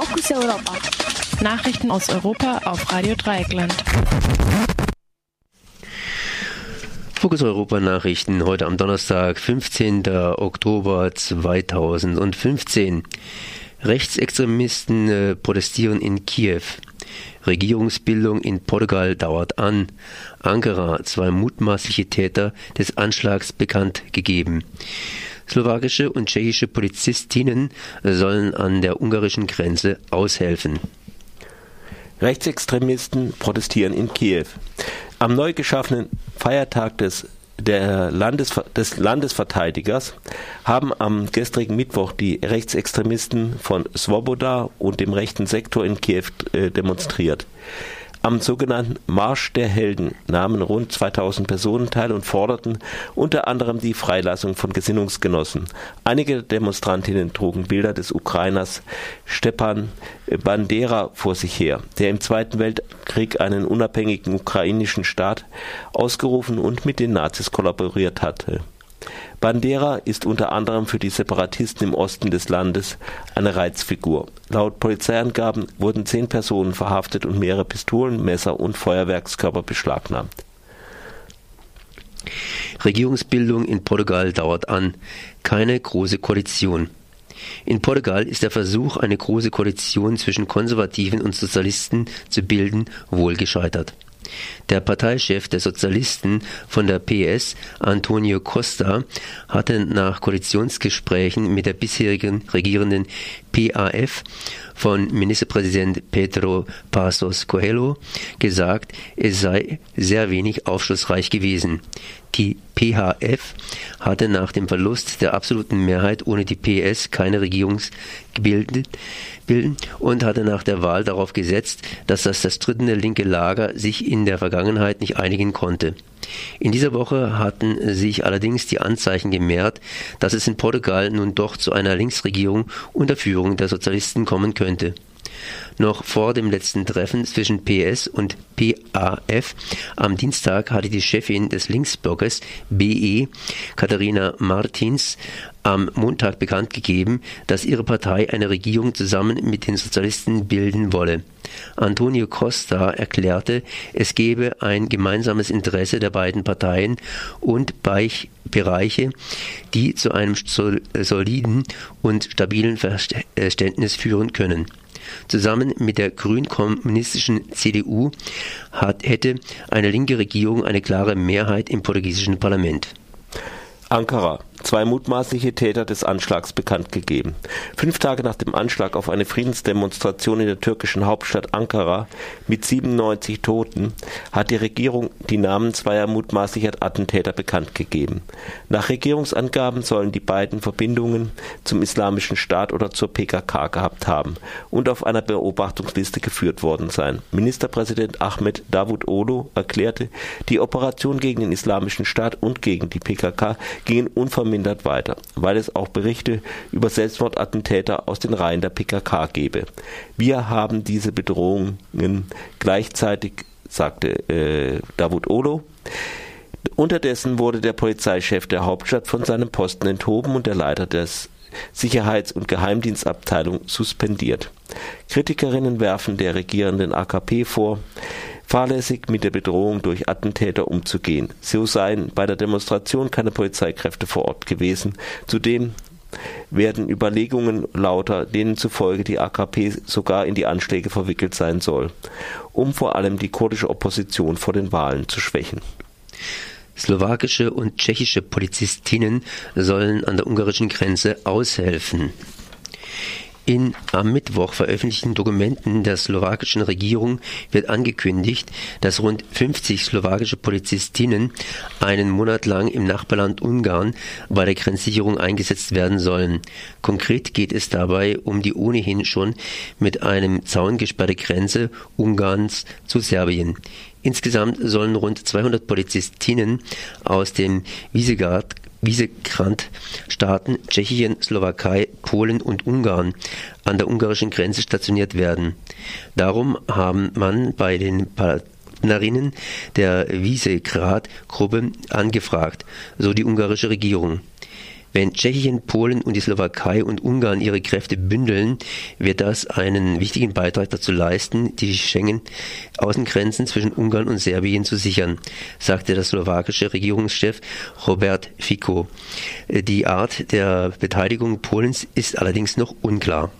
Fokus Europa. Nachrichten aus Europa auf Radio Dreieckland. Fokus Europa Nachrichten heute am Donnerstag, 15. Oktober 2015. Rechtsextremisten äh, protestieren in Kiew. Regierungsbildung in Portugal dauert an. Ankara zwei mutmaßliche Täter des Anschlags bekannt gegeben. Slowakische und tschechische Polizistinnen sollen an der ungarischen Grenze aushelfen. Rechtsextremisten protestieren in Kiew. Am neu geschaffenen Feiertag des, Landes, des Landesverteidigers haben am gestrigen Mittwoch die Rechtsextremisten von Svoboda und dem rechten Sektor in Kiew äh, demonstriert. Am sogenannten Marsch der Helden nahmen rund 2000 Personen teil und forderten unter anderem die Freilassung von Gesinnungsgenossen. Einige Demonstrantinnen trugen Bilder des Ukrainers Stepan Bandera vor sich her, der im Zweiten Weltkrieg einen unabhängigen ukrainischen Staat ausgerufen und mit den Nazis kollaboriert hatte Bandera ist unter anderem für die Separatisten im Osten des Landes eine Reizfigur. Laut Polizeiangaben wurden zehn Personen verhaftet und mehrere Pistolen, Messer und Feuerwerkskörper beschlagnahmt. Regierungsbildung in Portugal dauert an. Keine große Koalition. In Portugal ist der Versuch, eine große Koalition zwischen Konservativen und Sozialisten zu bilden, wohl gescheitert. Der Parteichef der Sozialisten von der PS, Antonio Costa, hatte nach Koalitionsgesprächen mit der bisherigen regierenden PAF von Ministerpräsident Pedro Passos Coelho gesagt, es sei sehr wenig aufschlussreich gewesen. Die PHF hatte nach dem Verlust der absoluten Mehrheit ohne die PS keine Regierung gebildet und hatte nach der Wahl darauf gesetzt, dass das zerstrittene linke Lager sich in der Vergangenheit nicht einigen konnte. In dieser Woche hatten sich allerdings die Anzeichen gemehrt, dass es in Portugal nun doch zu einer Linksregierung unter Führung der Sozialisten kommen könnte. Noch vor dem letzten Treffen zwischen PS und PAF am Dienstag hatte die Chefin des Linksblockes BE, Katharina Martins, am Montag bekannt gegeben, dass ihre Partei eine Regierung zusammen mit den Sozialisten bilden wolle. Antonio Costa erklärte, es gebe ein gemeinsames Interesse der beiden Parteien und Bereiche, die zu einem soliden und stabilen Verständnis führen können. Zusammen mit der grün-kommunistischen CDU hat, hätte eine linke Regierung eine klare Mehrheit im portugiesischen Parlament. Ankara zwei mutmaßliche Täter des Anschlags bekannt gegeben. Fünf Tage nach dem Anschlag auf eine Friedensdemonstration in der türkischen Hauptstadt Ankara mit 97 Toten hat die Regierung die Namen zweier mutmaßlicher Attentäter bekannt gegeben. Nach Regierungsangaben sollen die beiden Verbindungen zum Islamischen Staat oder zur PKK gehabt haben und auf einer Beobachtungsliste geführt worden sein. Ministerpräsident Ahmed Davutoglu erklärte, die Operation gegen den Islamischen Staat und gegen die PKK gingen unvermittelt unvermindert weiter, weil es auch Berichte über Selbstmordattentäter aus den Reihen der PKK gebe. Wir haben diese Bedrohungen gleichzeitig, sagte äh, Davut Olo. Unterdessen wurde der Polizeichef der Hauptstadt von seinem Posten enthoben und der Leiter des Sicherheits- und Geheimdienstabteilung suspendiert. Kritikerinnen werfen der regierenden AKP vor, fahrlässig mit der Bedrohung durch Attentäter umzugehen. So seien bei der Demonstration keine Polizeikräfte vor Ort gewesen. Zudem werden Überlegungen lauter, denen zufolge die AKP sogar in die Anschläge verwickelt sein soll, um vor allem die kurdische Opposition vor den Wahlen zu schwächen. Slowakische und tschechische Polizistinnen sollen an der ungarischen Grenze aushelfen. In am Mittwoch veröffentlichten Dokumenten der slowakischen Regierung wird angekündigt, dass rund 50 slowakische Polizistinnen einen Monat lang im Nachbarland Ungarn bei der Grenzsicherung eingesetzt werden sollen. Konkret geht es dabei um die ohnehin schon mit einem Zaun gesperrte Grenze Ungarns zu Serbien. Insgesamt sollen rund 200 Polizistinnen aus dem Visegrad Visegrad-Staaten Tschechien, Slowakei, Polen und Ungarn an der ungarischen Grenze stationiert werden. Darum haben man bei den Partnerinnen der Visegrad-Gruppe angefragt, so die ungarische Regierung. Wenn Tschechien, Polen und die Slowakei und Ungarn ihre Kräfte bündeln, wird das einen wichtigen Beitrag dazu leisten, die Schengen-Außengrenzen zwischen Ungarn und Serbien zu sichern, sagte der slowakische Regierungschef Robert Fico. Die Art der Beteiligung Polens ist allerdings noch unklar.